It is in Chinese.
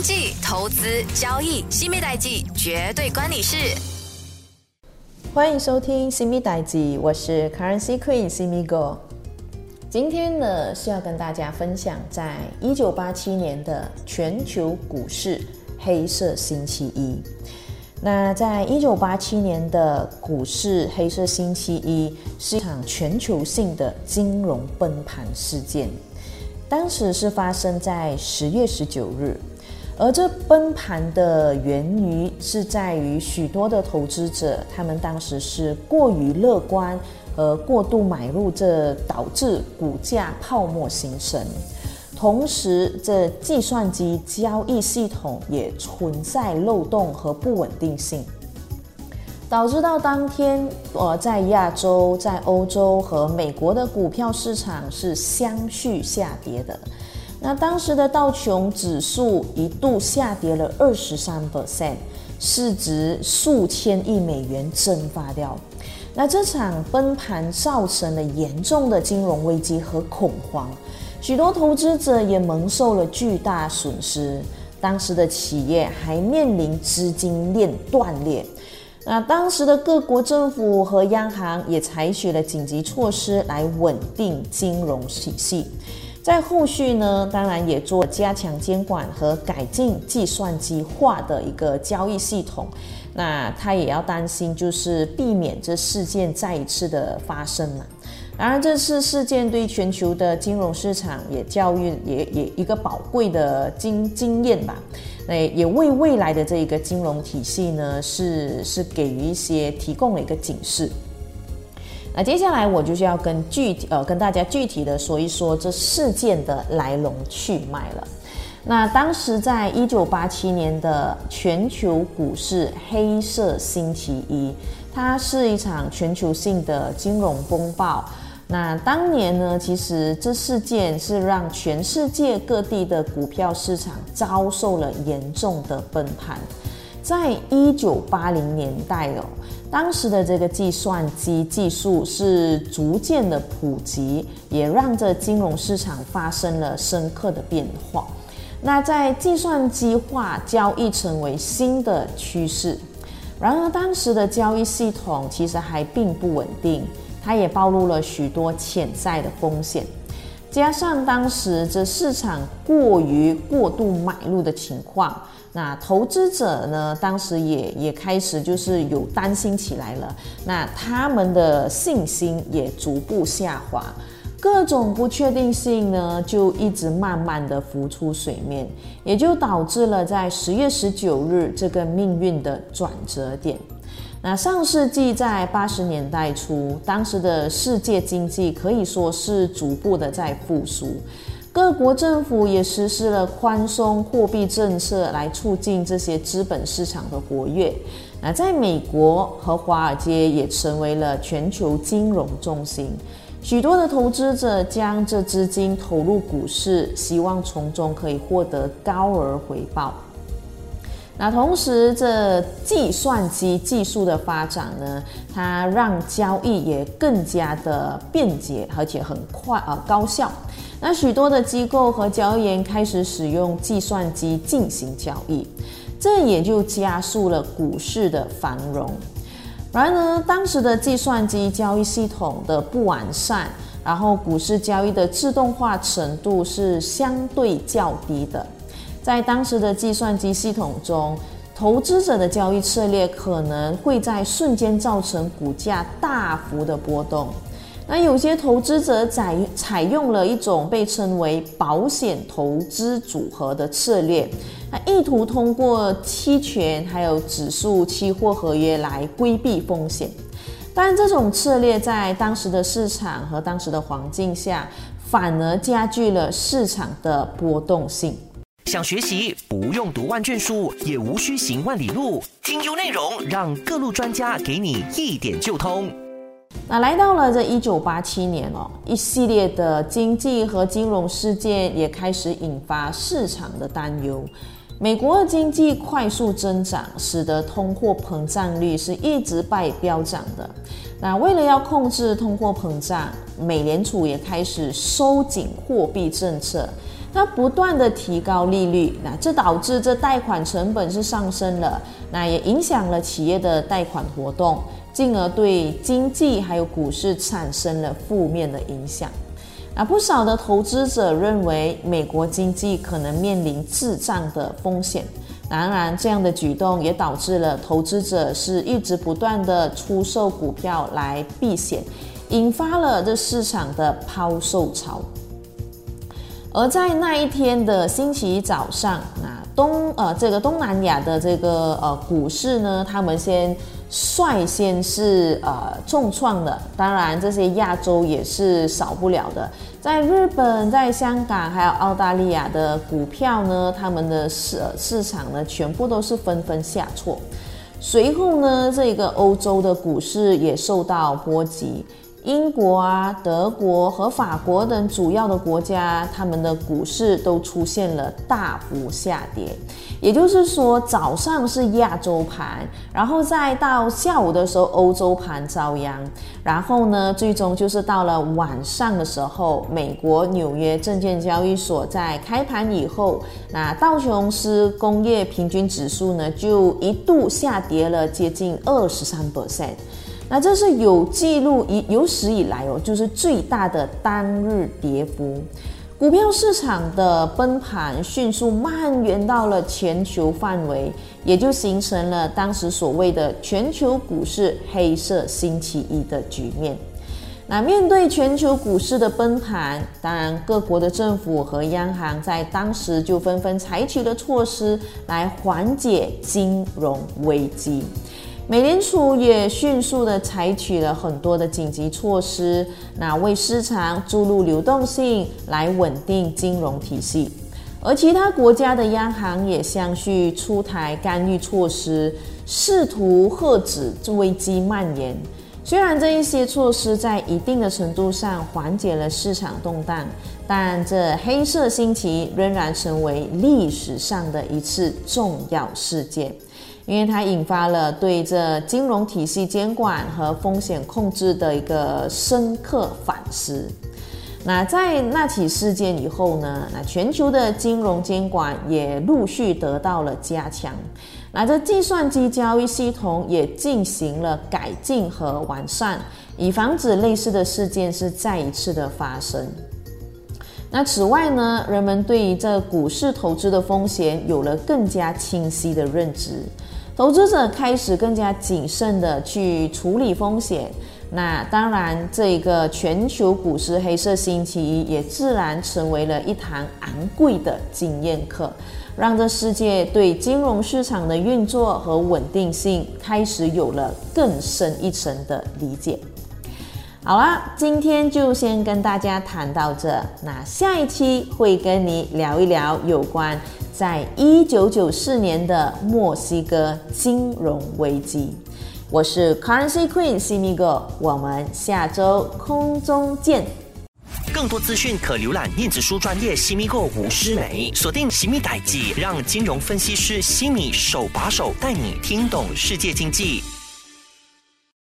经济、投资、交易，西米代记绝对关你事。欢迎收听西米代记，我是 Currency Queen 西米 Go。今天呢是要跟大家分享，在一九八七年的全球股市黑色星期一。那在一九八七年的股市黑色星期一是一场全球性的金融崩盘事件。当时是发生在十月十九日，而这崩盘的源于是在于许多的投资者，他们当时是过于乐观和过度买入，这导致股价泡沫形成。同时，这计算机交易系统也存在漏洞和不稳定性。导致到当天，呃，在亚洲、在欧洲和美国的股票市场是相续下跌的。那当时的道琼指数一度下跌了二十三 percent，市值数千亿美元蒸发掉。那这场崩盘造成了严重的金融危机和恐慌，许多投资者也蒙受了巨大损失。当时的企业还面临资金链断裂。那当时的各国政府和央行也采取了紧急措施来稳定金融体系，在后续呢，当然也做加强监管和改进计算机化的一个交易系统。那他也要担心，就是避免这事件再一次的发生嘛。然而，这次事件对全球的金融市场也教育也也一个宝贵的经经验吧。那也为未来的这一个金融体系呢，是是给予一些提供了一个警示。那接下来我就是要跟具体呃跟大家具体的说一说这事件的来龙去脉了。那当时在一九八七年的全球股市黑色星期一，它是一场全球性的金融风暴。那当年呢，其实这事件是让全世界各地的股票市场遭受了严重的崩盘。在一九八零年代哦，当时的这个计算机技术是逐渐的普及，也让这金融市场发生了深刻的变化。那在计算机化交易成为新的趋势，然而当时的交易系统其实还并不稳定。它也暴露了许多潜在的风险，加上当时这市场过于过度买入的情况，那投资者呢，当时也也开始就是有担心起来了，那他们的信心也逐步下滑，各种不确定性呢就一直慢慢的浮出水面，也就导致了在十月十九日这个命运的转折点。那上世纪在八十年代初，当时的世界经济可以说是逐步的在复苏，各国政府也实施了宽松货币政策来促进这些资本市场的活跃。那在美国和华尔街也成为了全球金融中心，许多的投资者将这资金投入股市，希望从中可以获得高额回报。那同时，这计算机技术的发展呢，它让交易也更加的便捷，而且很快啊高效。那许多的机构和交易员开始使用计算机进行交易，这也就加速了股市的繁荣。然而，当时的计算机交易系统的不完善，然后股市交易的自动化程度是相对较低的。在当时的计算机系统中，投资者的交易策略可能会在瞬间造成股价大幅的波动。那有些投资者采采用了一种被称为保险投资组合的策略，那意图通过期权还有指数期货合约来规避风险。但这种策略在当时的市场和当时的环境下，反而加剧了市场的波动性。想学习不用读万卷书，也无需行万里路。精优内容，让各路专家给你一点就通。那来到了这一九八七年哦，一系列的经济和金融事件也开始引发市场的担忧。美国的经济快速增长，使得通货膨胀率是一直在飙涨的。那为了要控制通货膨胀，美联储也开始收紧货币政策。它不断的提高利率，那这导致这贷款成本是上升了，那也影响了企业的贷款活动，进而对经济还有股市产生了负面的影响。那不少的投资者认为美国经济可能面临滞胀的风险。当然，这样的举动也导致了投资者是一直不断的出售股票来避险，引发了这市场的抛售潮。而在那一天的星期一早上，那东呃这个东南亚的这个呃股市呢，他们先。率先是呃重创的，当然这些亚洲也是少不了的。在日本、在香港还有澳大利亚的股票呢，他们的市市场呢全部都是纷纷下挫。随后呢，这个欧洲的股市也受到波及。英国啊、德国和法国等主要的国家，他们的股市都出现了大幅下跌。也就是说，早上是亚洲盘，然后再到下午的时候，欧洲盘遭殃。然后呢，最终就是到了晚上的时候，美国纽约证券交易所在开盘以后，那道琼斯工业平均指数呢，就一度下跌了接近二十三 percent。那这是有记录以有史以来哦，就是最大的单日跌幅。股票市场的崩盘迅速蔓延到了全球范围，也就形成了当时所谓的全球股市黑色星期一的局面。那面对全球股市的崩盘，当然各国的政府和央行在当时就纷纷采取了措施来缓解金融危机。美联储也迅速的采取了很多的紧急措施，那为市场注入流动性，来稳定金融体系。而其他国家的央行也相续出台干预措施，试图遏止危机蔓延。虽然这一些措施在一定的程度上缓解了市场动荡，但这黑色星期仍然成为历史上的一次重要事件。因为它引发了对这金融体系监管和风险控制的一个深刻反思。那在那起事件以后呢，那全球的金融监管也陆续得到了加强。那这计算机交易系统也进行了改进和完善，以防止类似的事件是再一次的发生。那此外呢，人们对于这股市投资的风险有了更加清晰的认知。投资者开始更加谨慎的去处理风险，那当然，这个全球股市黑色星期一也自然成为了一堂昂贵的经验课，让这世界对金融市场的运作和稳定性开始有了更深一层的理解。好啦，今天就先跟大家谈到这，那下一期会跟你聊一聊有关。在一九九四年的墨西哥金融危机，我是 Currency Queen 西米哥，我们下周空中见。更多资讯可浏览电子书专业西米哥吴诗梅，锁定西米代记，让金融分析师西米手把手带你听懂世界经济。